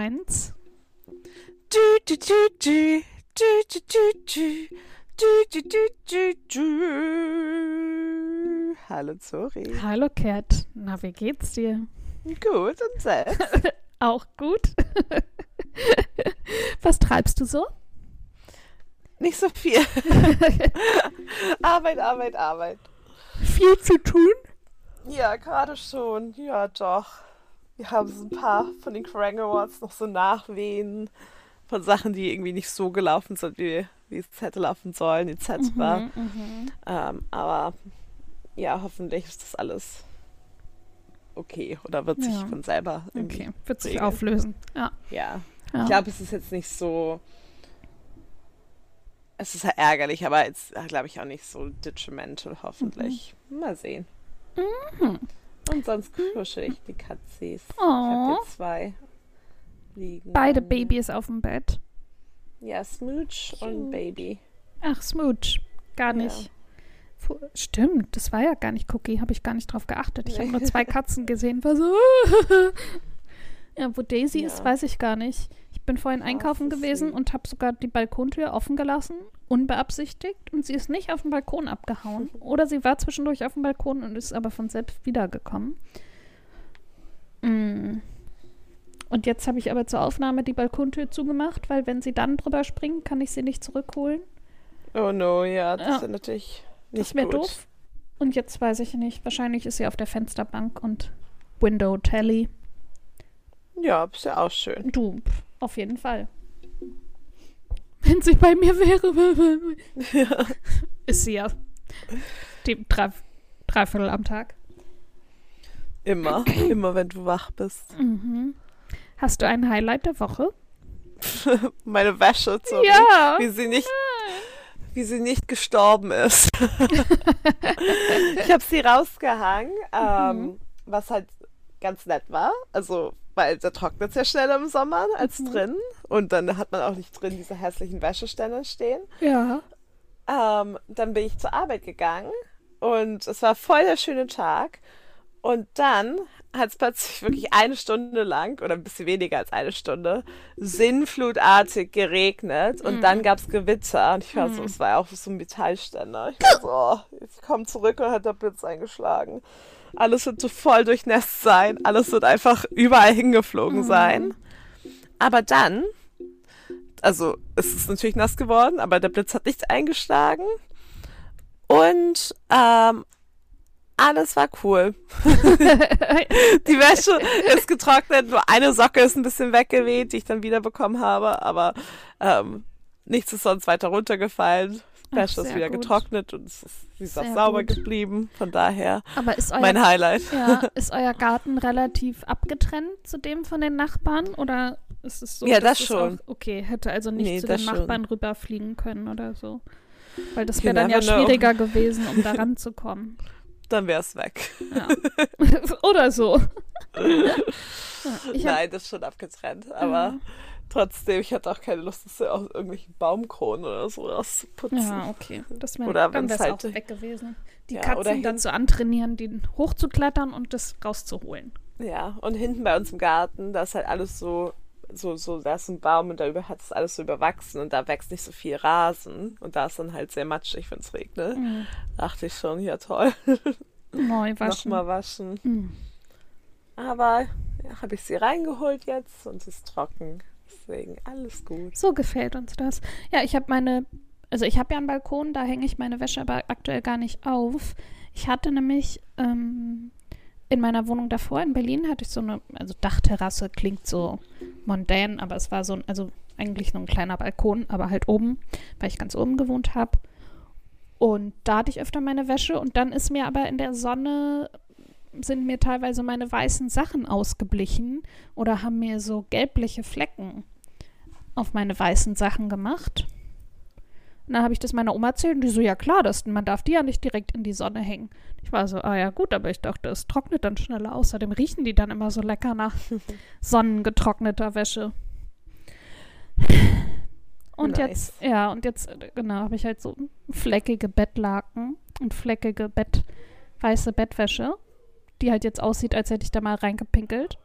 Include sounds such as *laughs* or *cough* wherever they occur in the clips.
eins. Hallo Zori. Hallo Cat. Na, wie geht's dir? Gut und selbst? *laughs* Auch gut. *laughs* Was treibst du so? Nicht so viel. *laughs* Arbeit, Arbeit, Arbeit. Viel zu tun? Ja, gerade schon. Ja, doch. Wir haben so ein paar von den Kerrang Awards noch so Nachwehen von Sachen, die irgendwie nicht so gelaufen sind, wie, wie es hätte laufen sollen, etc. Mhm, mhm. Ähm, aber ja, hoffentlich ist das alles okay oder wird sich Ja. von selber irgendwie. Okay, wird sich regeln. auflösen. Ja. Ja. ja. Ich glaube, es ist jetzt nicht so. Es ist ja ärgerlich, aber jetzt glaube ich auch nicht so detrimental, hoffentlich. Mal sehen. Mhm. Und sonst kuschel ich die Katzis. Ich Oh. habe hier zwei liegen. Beide Babys auf dem Bett. Ja, Smooch und Cute. Baby. Ach, Smooch. Gar Ja. nicht. Fu- Stimmt, das war ja gar nicht Cookie. Habe ich gar nicht drauf geachtet. Ich habe nur zwei Katzen gesehen. War so. *laughs* ja, wo Daisy ist, Ja. weiß ich gar nicht. Ich bin vorhin Ach, einkaufen gewesen süß. und habe sogar die Balkontür offen gelassen, unbeabsichtigt. Und sie ist nicht auf den Balkon abgehauen. *laughs* Oder sie war zwischendurch auf dem Balkon und ist aber von selbst wiedergekommen. Mm. Und jetzt habe ich aber zur Aufnahme die Balkontür zugemacht, weil wenn sie dann drüber springt, kann ich sie nicht zurückholen. Oh no, ja, das Ja. ist natürlich Das nicht wäre gut. doof. Und jetzt weiß ich nicht. Wahrscheinlich ist sie auf der Fensterbank und Window Telly. Ja, ist ja auch schön. Du, auf jeden Fall. Wenn sie bei mir wäre, *laughs* *laughs* ist sie ja. Die drei, Dreiviertel am Tag. Immer, immer wenn du wach bist. Mhm. Hast du ein Highlight der Woche? *laughs* Meine Wäsche, sorry. Ja. Wie sie nicht, wie sie nicht gestorben ist. ich habe sie rausgehangen, ähm, Mhm. was halt ganz nett war. Also, weil da trocknet es ja schneller im Sommer als Mhm. drin. Und dann hat man auch nicht drin diese hässlichen Wäscheständer stehen. Ja. Ähm, dann bin ich zur Arbeit gegangen und es war voll der schöne Tag. Und dann hat es plötzlich *laughs* wirklich eine Stunde lang oder ein bisschen weniger als eine Stunde sinnflutartig geregnet und Mhm. dann gab es Gewitter und ich war so, Mhm. es war auch so ein Metallständer. Ich war so, oh, ich komme zurück und hat der Blitz eingeschlagen. Alles wird so voll durchnässt sein, alles wird einfach überall hingeflogen Mhm. sein. Aber dann, also es ist natürlich nass geworden, aber der Blitz hat nicht eingeschlagen. Und ähm, alles war cool. *laughs* Die Wäsche ist getrocknet, nur eine Socke ist ein bisschen weggeweht, die ich dann wiederbekommen habe, aber ähm, nichts ist sonst weiter runtergefallen. Wäsche ist wieder gut. getrocknet und es ist, sie ist auch sauber gut. geblieben. Von daher Aber ist euer, mein Highlight. ja, *laughs* ist euer Garten relativ abgetrennt zu dem von den Nachbarn? Oder ist es so? Ja, dass das schon. Auch, okay, hätte also nicht Nee, zu den schon. Nachbarn rüberfliegen können oder so. Weil das wäre dann ja schwieriger gewesen, um da *laughs* ranzukommen. Dann wäre es weg. Ja. *laughs* oder so. Ja, hab, Nein, das ist schon abgetrennt. Aber trotzdem, ich hatte auch keine Lust, das aus irgendwelchen Baumkronen oder so rauszuputzen. ja, okay. Das wär, Oder dann wäre es halt- auch weg gewesen. Die Ja, oder Katzen hin- dazu antrainieren, den hochzuklettern und das rauszuholen. Ja, und hinten bei uns im Garten, da ist halt alles so, so, so, da ist ein Baum und da über, hat es alles so überwachsen und da wächst nicht so viel Rasen und da ist dann halt sehr matschig, wenn es regnet. Mhm. Dachte ich schon, ja toll, *laughs* Neu waschen. nochmal waschen. Mhm. Aber ja, habe ich sie reingeholt jetzt und sie ist trocken. Deswegen alles gut. So gefällt uns das. Ja, ich habe meine, also ich habe ja einen Balkon, da hänge ich meine Wäsche aber aktuell gar nicht auf. Ich hatte nämlich ähm, in meiner Wohnung davor in Berlin hatte ich so eine, also Dachterrasse klingt so mondän, aber es war so ein, also eigentlich nur ein kleiner Balkon, aber halt oben, weil ich ganz oben gewohnt habe. Und da hatte ich öfter meine Wäsche und dann ist mir aber in der Sonne sind mir teilweise meine weißen Sachen ausgeblichen oder haben mir so gelbliche Flecken auf meine weißen Sachen gemacht. Und dann habe ich das meiner Oma erzählt und die so, ja klar, das, man darf die ja nicht direkt in die Sonne hängen. Ich war so, ah ja gut, aber ich dachte, es trocknet dann schneller. Außerdem riechen die dann immer so lecker nach *laughs* sonnengetrockneter Wäsche. Und Nice. jetzt, ja, und jetzt, äh, genau, habe ich halt so fleckige Bettlaken und fleckige Bett, weiße Bettwäsche, die halt jetzt aussieht, als hätte ich da mal reingepinkelt.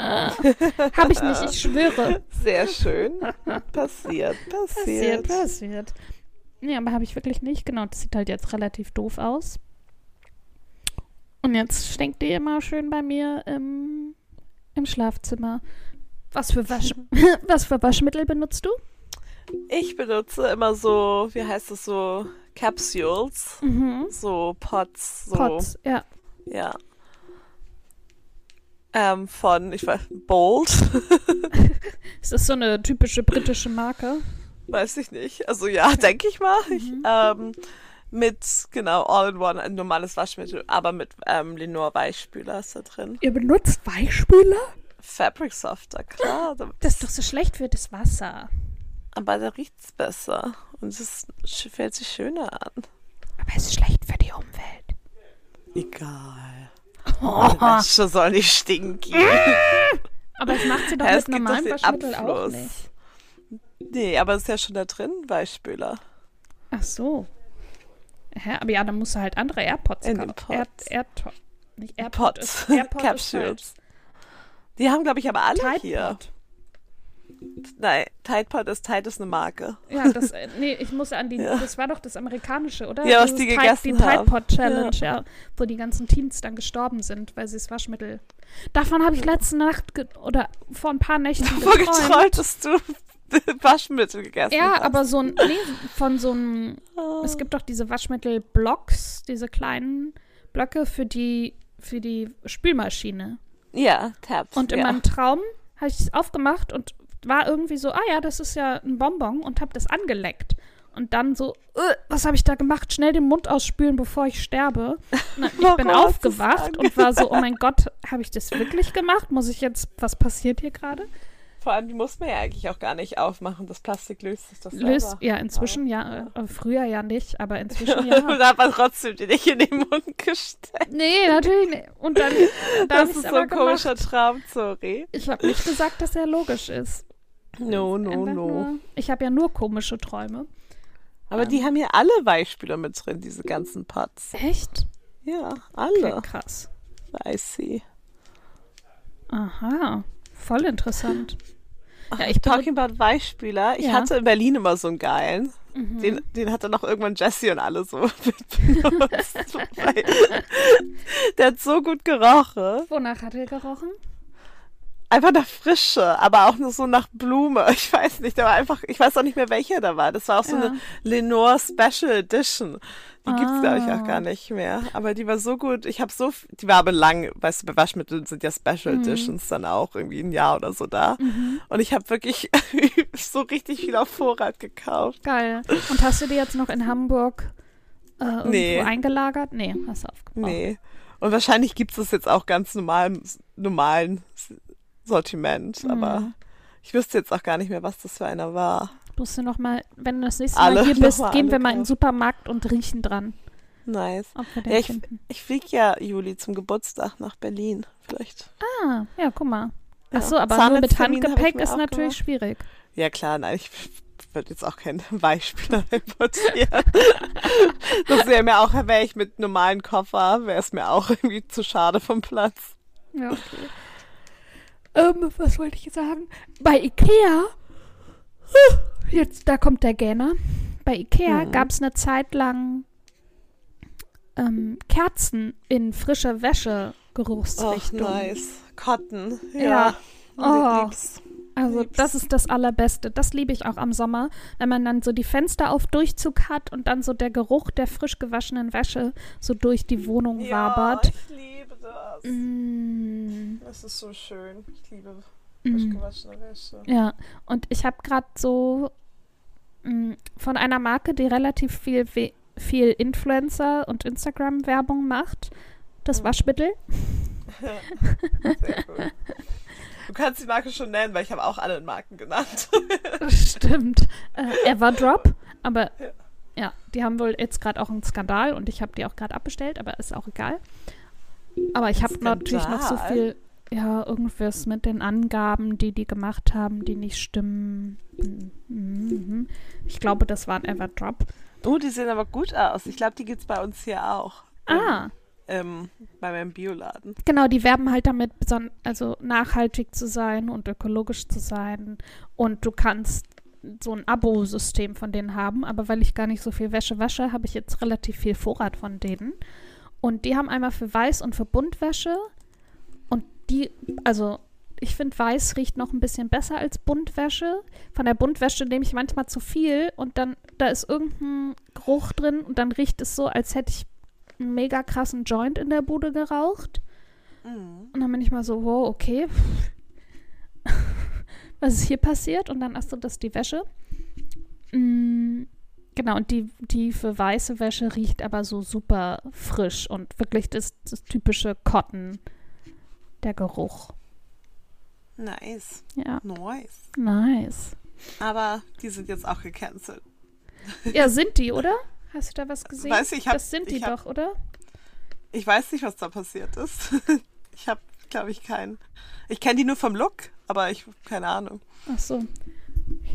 Habe ich nicht, ich schwöre. Sehr schön. Passiert, passiert. Passiert, passiert. Nee, aber habe ich wirklich nicht. Genau, das sieht halt jetzt relativ doof aus. Und jetzt stinkt die immer schön bei mir im, im Schlafzimmer. Was für, Wasch *laughs* Was für Waschmittel benutzt du? Ich benutze immer so, wie heißt es so, Capsules, Mhm. so Pots, so. Pots, ja. Ja. Ähm, von, ich weiß, Bold. *laughs* Ist das so eine typische britische Marke? weiß ich nicht. Also ja, denke ich mal. Ich, ähm, mit, genau, All-in-One, ein normales Waschmittel, aber mit ähm, Lenore Weichspüler ist da drin. Ihr benutzt Weichspüler? Fabric Softer, klar. da- Das ist doch so schlecht für das Wasser. Aber da riecht's besser. Und es fühlt sich schöner an. Aber es ist schlecht für die Umwelt. Egal. Die Wäsche soll nicht stinken. Aber das macht sie doch Ja, mit es den Waschmittel auch nicht. Nee, aber es ist ja schon da drin, Weichspüler. Ach so. Hä? Aber ja, dann musst du halt andere AirPods In kaufen. Air, Pods. AirTod. Nicht AirPod. Pots. Ist, AirPod *laughs* ist Capsules. Die haben, glaube ich, aber alle Tide hier. Nein, Tide Pod ist Tide ist eine Marke. Ja, das, äh, nee, ich muss an die, Ja. das war doch das amerikanische, oder? Ja, was Dieses die Tide, gegessen Die Tide. Pod Challenge, ja. Wo die ganzen Teens dann gestorben sind, weil sie das Waschmittel. Davon habe ich letzte Nacht oder vor ein paar Nächten *laughs* Wo geträumt. geträumt, dass du *laughs* Waschmittel gegessen Ja, hast. aber so ein, nee, von so einem, Oh. es gibt doch diese Waschmittel-Blocks, diese kleinen Blöcke für die, für die Spülmaschine. Ja, Tabs. Und in ja. meinem Traum habe ich es aufgemacht und war irgendwie so, ah ja, das ist ja ein Bonbon und habe das angeleckt. Und dann so, äh, was habe ich da gemacht? Schnell den Mund ausspülen, bevor ich sterbe. Na, ich Warum *laughs* bin aufgewacht und war so, oh mein Gott, habe ich das wirklich gemacht? Muss ich jetzt, was passiert hier gerade? Vor allem, die muss man ja eigentlich auch gar nicht aufmachen. Das Plastik löst sich das Löst, selber. ja, inzwischen ja, äh, früher ja nicht, aber inzwischen *laughs* ja. Und hat man trotzdem die nicht in den Mund gesteckt. Nee, natürlich nicht. Und dann, *laughs* dann Das ist so ein komischer gemacht. Traum, sorry. Ich habe nicht gesagt, dass er logisch ist. No, no, no. Nur, ich habe ja nur komische Träume. Aber die haben hier alle Weichspüler mit drin, diese ganzen Pots. Echt? Ja, Okay, alle. krass. I see. Aha, voll interessant. Ja, ich Talking about Weichspüler. Ich Ja. hatte in Berlin immer so einen geilen. Mhm. Den, den hat dann auch irgendwann Jesse und alle so mit *laughs* benutzt. *laughs* Der hat so gut gerochen. Wonach hat er gerochen? Einfach nach Frische, aber auch nur so nach Blume. *laughs* Ich weiß nicht, der war einfach, ich weiß auch nicht mehr, welcher da war. Das war auch so Ja. eine Lenore Special Edition. Die gibt's glaube ich Ah. auch gar nicht mehr. Aber die war so gut. Ich habe so, die war aber lang, weißt du, bei Waschmitteln sind ja Special Mhm. Editions dann auch irgendwie ein Jahr oder so da. Und ich habe wirklich *laughs* so richtig viel auf Vorrat gekauft. Geil. Und hast du die jetzt noch in Hamburg äh, irgendwo Nee. eingelagert? Nee, hast du aufgebraucht. Nee. Und wahrscheinlich gibt's das jetzt auch ganz normal normalen Sortiment. Aber Mhm. ich wüsste jetzt auch gar nicht mehr, was das für einer war. Musst du noch mal, wenn du das nächste Alle *laughs* Mal hier bist, gehen wir mal in den. Supermarkt und riechen dran, Nice. Ja, ich, ich fliege ja Juli zum Geburtstag nach Berlin. Vielleicht. Ah, ja, guck mal. Ach so, aber nur mit Handgepäck ist natürlich gemacht. schwierig. Ja klar, nein, ich *laughs* würde jetzt auch keinen Weichspüler importieren. das wäre mir auch, wäre ich mit normalen Koffer, wäre es mir auch irgendwie zu schade vom Platz. Ja, okay. Ähm, was wollte ich jetzt sagen? Bei Ikea, jetzt, da kommt der Gähner. Bei Ikea Mhm. gab es eine Zeit lang ähm, Kerzen in frischer Wäsche Geruchsrichtung. nice. Cotton. Ja. Ja. Oh. Lieb's. Also Lieb's. das ist das Allerbeste. Das liebe ich auch am Sommer, wenn man dann so die Fenster auf Durchzug hat und dann so der Geruch der frisch gewaschenen Wäsche so durch die Wohnung Ja, wabert. ich liebe das. Mm, Das ist so schön. Ich liebe mm. frisch gewaschene Wäsche. Ja, und ich habe gerade so mh, von einer Marke, die relativ viel, viel Influencer- und Instagram-Werbung macht, das Mhm. Waschmittel. *laughs* Sehr cool. Du kannst die Marke schon nennen, weil ich habe auch alle Marken genannt. *laughs* Stimmt. Äh, Everdrop, aber Ja. ja, die haben wohl jetzt gerade auch einen Skandal und ich habe die auch gerade abbestellt, aber ist auch egal. Aber ich habe natürlich noch so viel, ja, irgendwas mit den Angaben, die die gemacht haben, die nicht stimmen. Mhm. Ich glaube, das war ein Everdrop. Oh, die sehen aber gut aus. Ich glaube, die gibt's bei uns hier auch. Ah, ähm, bei meinem Bioladen. Genau, die werben halt damit, also nachhaltig zu sein und ökologisch zu sein. Und du kannst so ein Abo-System von denen haben, aber weil ich gar nicht so viel Wäsche wasche, habe ich jetzt relativ viel Vorrat von denen. Und die haben einmal für Weiß und für Buntwäsche. Und die, also ich finde, Weiß riecht noch ein bisschen besser als Buntwäsche. Von der Buntwäsche nehme ich manchmal zu viel und dann, da ist irgendein Geruch drin und dann riecht es so, als hätte ich einen mega krassen Joint in der Bude geraucht. Mhm. Und dann bin ich mal so, wow, okay. *laughs* Was ist hier passiert? Und dann hast du das die Wäsche. Mm, genau, und die, für weiße Wäsche riecht aber so super frisch und wirklich das, das typische Cotton, der Geruch. Nice. Ja, Nice. nice. Aber die sind jetzt auch gecancelt. Ja, sind die, oder? Hast du da was gesehen? Weiß ich, hab- das sind die ich hab- doch, oder? Ich weiß nicht, was da passiert ist. *laughs* Ich habe, glaube ich, keinen. Ich kenne die nur vom Look, aber ich keine Ahnung. Ach so.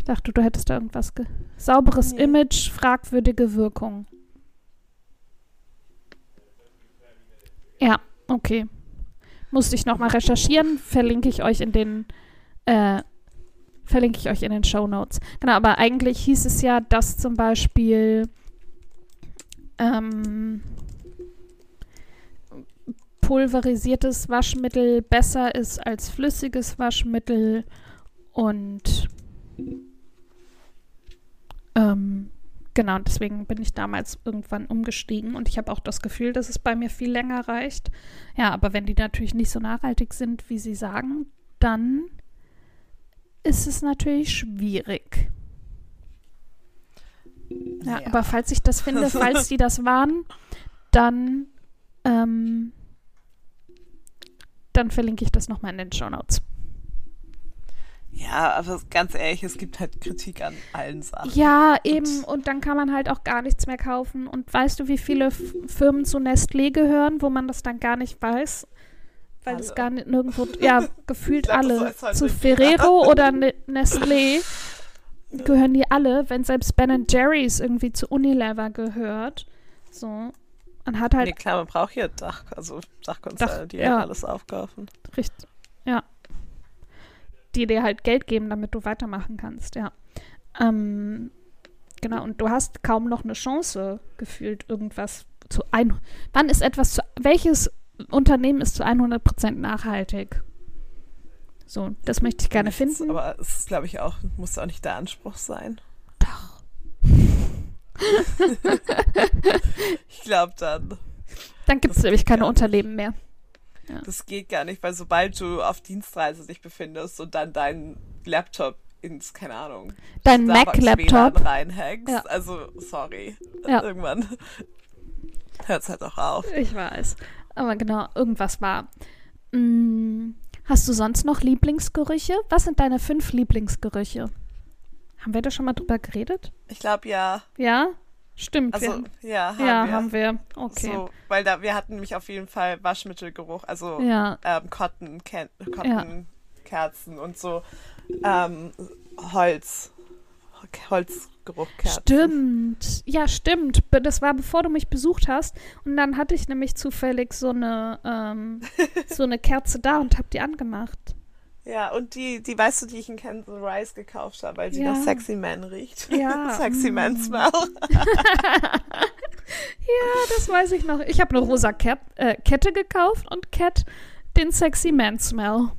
Ich dachte, du hättest da irgendwas ge Sauberes Nee. Image, fragwürdige Wirkung. Ja, okay. Musste ich nochmal recherchieren, verlinke ich euch in den äh, verlinke ich euch in den Show Notes. Genau, aber eigentlich hieß es ja, dass zum Beispiel ähm, pulverisiertes Waschmittel besser ist als flüssiges Waschmittel und ähm, genau, deswegen bin ich damals irgendwann umgestiegen und ich habe auch das Gefühl, dass es bei mir viel länger reicht. Ja, aber wenn die natürlich nicht so nachhaltig sind, wie sie sagen, dann ist es natürlich schwierig. Ja, Ja. aber falls ich das finde, *laughs* falls die das waren, dann, ähm, dann verlinke ich das nochmal in den Show Notes. Ja, aber ganz ehrlich, es gibt halt Kritik an allen Sachen. Ja, eben. Und dann kann man halt auch gar nichts mehr kaufen. Und weißt du, wie viele Firmen zu Nestlé gehören, wo man das dann gar nicht weiß? Weil es Alle. gar nicht nirgendwo, ja, *laughs* gefühlt glaub, alle. halt zu. Ferrero *laughs* oder Ne- Nestlé gehören die alle, wenn selbst Ben Jerry's irgendwie zu Unilever gehört. So. Man hat halt Nee, klar, man braucht hier Dach, also Dachkonzerne, Dach, die ja. alles aufkaufen. Richtig, ja. Die dir halt Geld geben, damit du weitermachen kannst, ja. Ähm, genau, und du hast kaum noch eine Chance gefühlt, irgendwas zu ein. Wann ist etwas zu. Welches Unternehmen ist zu 100% nachhaltig? So, das möchte ich gerne Nichts, finden. Aber es ist, glaube ich, auch, muss auch nicht der Anspruch sein. Doch. *laughs* Ich glaube dann, Dann gibt es nämlich keine. Unternehmen mehr. Das geht gar nicht, weil sobald du auf Dienstreise dich befindest und dann deinen Laptop ins, keine Ahnung, Dein Mac-Laptop. Reinhackst, Ja. also sorry, Ja. irgendwann *laughs* hört es halt auch auf. Ich weiß. Aber genau, irgendwas war. Mm, hast du sonst noch Lieblingsgerüche? Was sind deine fünf Lieblingsgerüche? Haben wir da schon mal drüber geredet? Ich glaube ja, Ja? Stimmt. also ja, haben ja, wir. haben wir. Okay. So, weil da, wir hatten nämlich auf jeden Fall Waschmittelgeruch, also Ja, ähm, Cotton, Ken Cotton-Kerzen und so ähm, Holz, Holzgeruchkerzen. stimmt. Ja, stimmt. Das war bevor du mich besucht hast. Und dann hatte ich nämlich zufällig so eine, ähm, *laughs* so eine Kerze da und hab die angemacht. Ja, und die, die, weißt du, die ich in Kansas Rice gekauft habe, weil sie Ja. nach Sexy Man riecht. Ja, *laughs* Sexy Man mm. Smell. *laughs* Ja, das weiß ich noch. Ich habe eine rosa Cat, äh, Kette gekauft und Cat den Sexy Man Smell.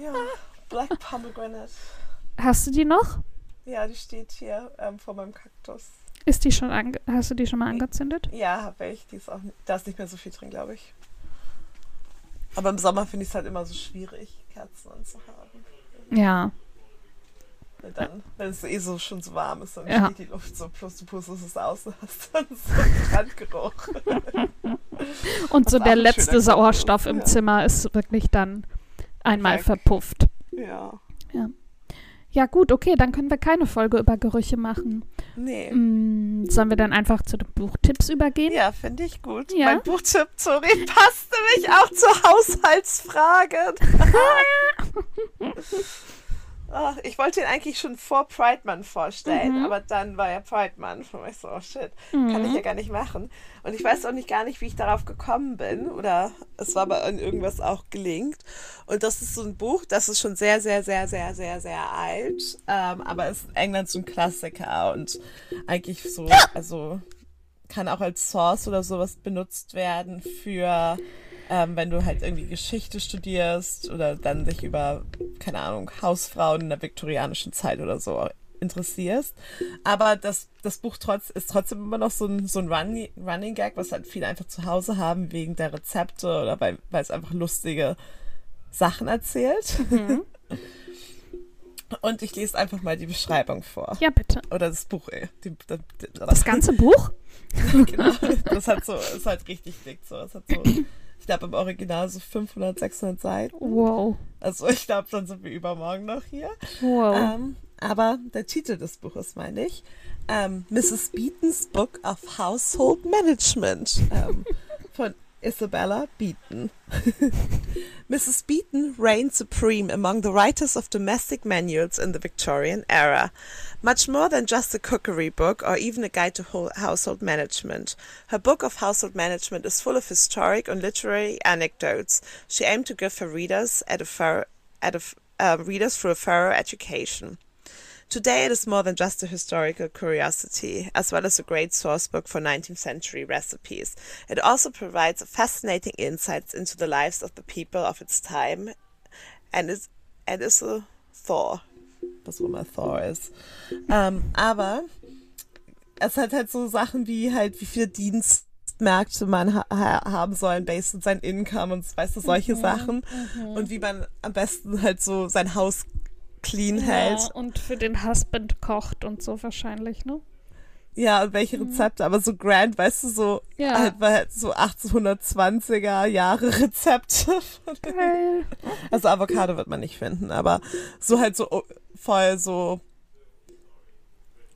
ja, Black Pomegranate. Hast du die noch? Ja, die steht hier ähm, vor meinem Kaktus. Ist die schon ange hast du die schon mal angezündet? Ja, habe ich. Die ist auch, da ist nicht mehr so viel drin, glaube ich. Aber im Sommer finde ich es halt immer so schwierig, Kerzen anzuhaben. Ja. Weil Dann, wenn es eh so schon so warm ist, dann Ja. steht die Luft so, plus du pustest es aus *laughs* und hast dann so einen Brandgeruch. *laughs* Und so der letzte Sauerstoff im ja. Zimmer ist wirklich dann einmal Weg. verpufft. Ja. Ja, gut, okay, dann können wir keine Folge über Gerüche machen. Nee. Mm, sollen wir dann einfach zu den Buchtipps übergehen? Ja, finde ich gut. Ja. Mein Buchtipp, sorry, *laughs* passt nämlich auch zu Haushaltsfragen. *laughs* *laughs* Ach, ich wollte ihn eigentlich schon vor Pride Month vorstellen, Mhm. aber dann war ja Pride Month. Und ich so, oh shit, kann ich Mhm. ja gar nicht machen. Und ich weiß auch nicht gar nicht, wie ich darauf gekommen bin. Oder es war aber in irgendwas auch gelingt. Und das ist so ein Buch, das ist schon sehr, sehr, sehr, sehr, sehr, sehr alt. Ähm, aber ist in England so ein Klassiker und eigentlich so, also kann auch als Source oder sowas benutzt werden für, ähm, wenn du halt irgendwie Geschichte studierst oder dann dich über, keine Ahnung, Hausfrauen in der viktorianischen Zeit oder so interessierst. Aber das, das Buch trotz, ist trotzdem immer noch so ein, so ein Running, Running Gag, was halt viele einfach zu Hause haben wegen der Rezepte oder weil, weil es einfach lustige Sachen erzählt. *laughs* Und ich lese einfach mal die Beschreibung vor. Ja, bitte. Oder das Buch, ey. Die, die, die, Das ganze Buch? *laughs* genau. Das hat so, ist halt richtig dick so. Es hat so, *clears throat* ich glaube im Original so 500, 600 Seiten. Wow. Also ich glaube, dann sind wir übermorgen noch hier. Wow. Ähm, aber der Titel des Buches meine ich. Ähm, Mrs. Beaton's Book of Household Management ähm, von Isabella Beaton. *laughs* Mrs. Beaton reigned supreme among the writers of domestic manuals in the Victorian era. Much more than just a cookery book or even a guide to household management. Her book of household management is full of historic and literary anecdotes she aimed to give her readers at a thorough, at a, uh, readers through a thorough education. Today it is more than just a historical curiosity, as well as a great source book for 19th century recipes. It also provides fascinating insights into the lives of the people of its time and is, and is a Thor. Was auch immer Thor ist. Ähm, aber es hat halt so Sachen wie halt, wie viele Dienstmärkte man ha ha haben soll, based on sein Income und weißt du, solche Sachen. Und wie man am besten halt so sein Haus clean hält. Ja, und für den Husband kocht und so wahrscheinlich, ne? Ja, und welche Rezepte, aber so grand, weißt du, so Ja. halt, halt so 1820er Jahre Rezepte. Geil. Also Avocado wird man nicht finden, aber so halt so o- voll so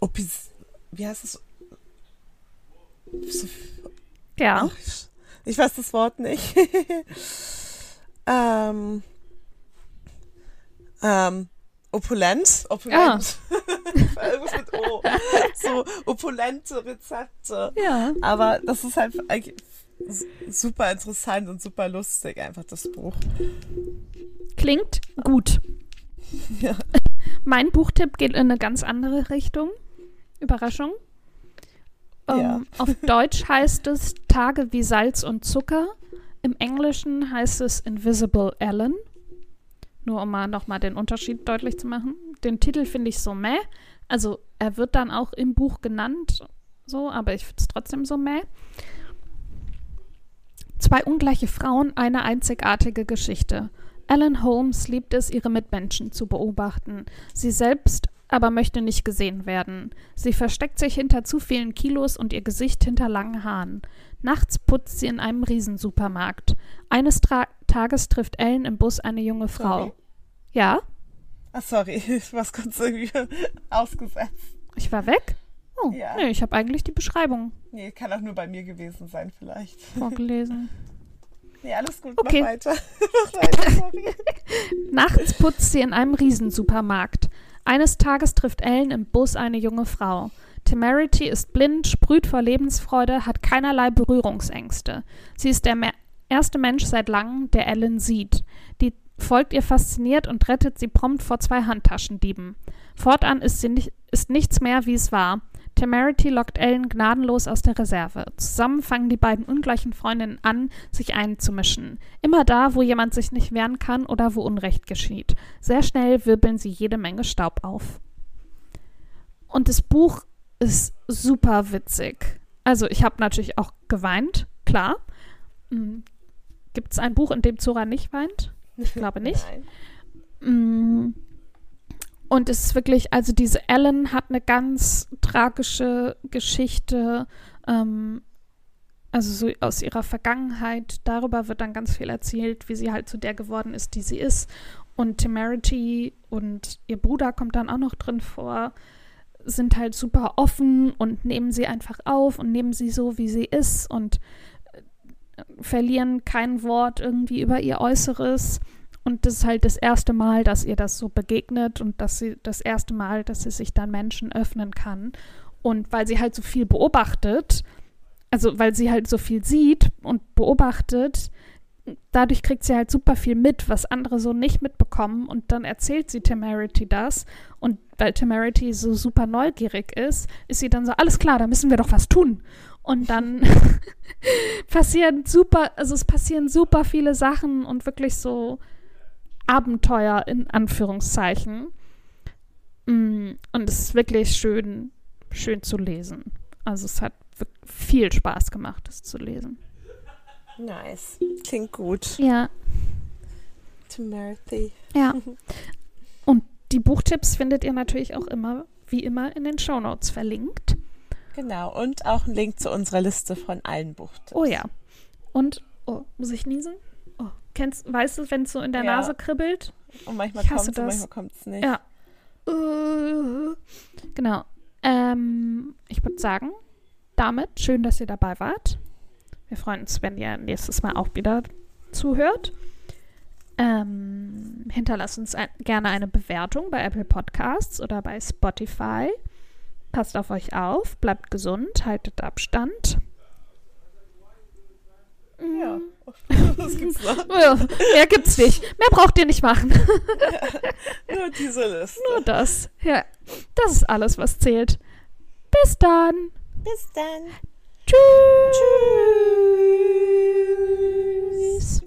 Opis, wie heißt es? So, Ja. ach, ich- ich weiß das Wort nicht. *laughs* ähm, ähm, opulent, opulent. *laughs* Irgendwas mit O. So opulente Rezepte. Ja. Aber das ist halt super interessant und super lustig, einfach das Buch. Klingt gut. *laughs* Ja. Mein Buchtipp geht in eine ganz andere Richtung. Überraschung. Ähm, Ja. *laughs* Auf Deutsch heißt es Tage wie Salz und Zucker. Im Englischen heißt es Invisible Ellen. Nur um mal nochmal den Unterschied deutlich zu machen. Den Titel finde ich so meh. Also er wird dann auch im Buch genannt, so, aber ich finde es trotzdem so meh. Zwei ungleiche Frauen, eine einzigartige Geschichte. Ellen Holmes liebt es, ihre Mitmenschen zu beobachten. Sie selbst aber möchte nicht gesehen werden. Sie versteckt sich hinter zu vielen Kilos und ihr Gesicht hinter langen Haaren. Nachts putzt sie in einem Riesensupermarkt. Eines Tra Tages trifft Ellen im Bus eine junge Frau. Sorry. Ja, Ah, sorry, *laughs* ich war kurz irgendwie *laughs* ausgesetzt. ich war weg. Oh, Ja. nee, ich habe eigentlich die Beschreibung Nee, kann auch nur bei mir gewesen sein, vielleicht. *laughs* vorgelesen. Nee, alles gut, Okay. mach weiter. mach weiter, sorry. Nachts putzt sie in einem Riesensupermarkt. Eines Tages trifft Ellen im Bus eine junge Frau. Temerity ist blind, sprüht vor Lebensfreude, hat keinerlei Berührungsängste. Sie ist der erste Mensch seit langem, der Ellen sieht. Die folgt ihr fasziniert und rettet sie prompt vor zwei Handtaschendieben. Fortan ist, sie nicht, ist nichts mehr, wie es war. Temerity lockt Ellen gnadenlos aus der Reserve. Zusammen fangen die beiden ungleichen Freundinnen an, sich einzumischen. Immer da, wo jemand sich nicht wehren kann oder wo Unrecht geschieht. Sehr schnell wirbeln sie jede Menge Staub auf. Und das Buch ist super witzig. Also ich habe natürlich auch geweint, klar. Gibt es ein Buch, in dem Zora nicht weint? Ich *laughs* glaube nicht. Nein. Und es ist wirklich, also diese Ellen hat eine ganz tragische Geschichte, ähm, also so aus ihrer Vergangenheit. Darüber wird dann ganz viel erzählt, wie sie halt zu der geworden ist, die sie ist. Und Temerity und ihr Bruder kommt dann auch noch drin vor, sind halt super offen und nehmen sie einfach auf und nehmen sie so, wie sie ist und äh, verlieren kein Wort irgendwie über ihr Äußeres. Und das ist halt das erste Mal, dass ihr das so begegnet und dass sie das erste Mal, dass sie sich dann Menschen öffnen kann. Und weil sie halt so viel beobachtet, also weil sie halt so viel sieht und beobachtet, dadurch kriegt sie halt super viel mit, was andere so nicht mitbekommen. Und dann erzählt sie Temerity das. Und weil Temerity so super neugierig ist, ist sie dann so, alles klar, da müssen wir doch was tun. Und dann *laughs* passieren super, also es passieren super viele Sachen und wirklich so Abenteuer in Anführungszeichen. Mm, und es ist wirklich schön, schön zu lesen. Also es hat viel Spaß gemacht, das zu lesen. Nice. Klingt gut. Ja. Timothy. Ja. *laughs* Und die Buchtipps findet ihr natürlich auch immer, wie immer, in den Shownotes verlinkt. Genau. Und auch ein Link zu unserer Liste von allen Buchtipps. Oh ja. Und, oh, muss ich niesen? Kennst, weißt du, wenn es so in der Ja. Nase kribbelt? Und manchmal kommt es manchmal kommt es nicht. Ja. Genau. Ähm, ich würde sagen, damit schön, dass ihr dabei wart. Wir freuen uns, wenn ihr nächstes Mal auch wieder zuhört. Ähm, hinterlasst uns ein, gerne eine Bewertung bei Apple Podcasts oder bei Spotify. Passt auf euch auf, bleibt gesund, haltet Abstand. Ja. Mhm. Das gibt's noch? *laughs* Mehr gibt's nicht. Mehr braucht ihr nicht machen. Ja, *laughs* nur diese Liste. Nur das. Ja. Das ist alles, was zählt. Bis dann. Bis dann. Tschüss. Tschüss.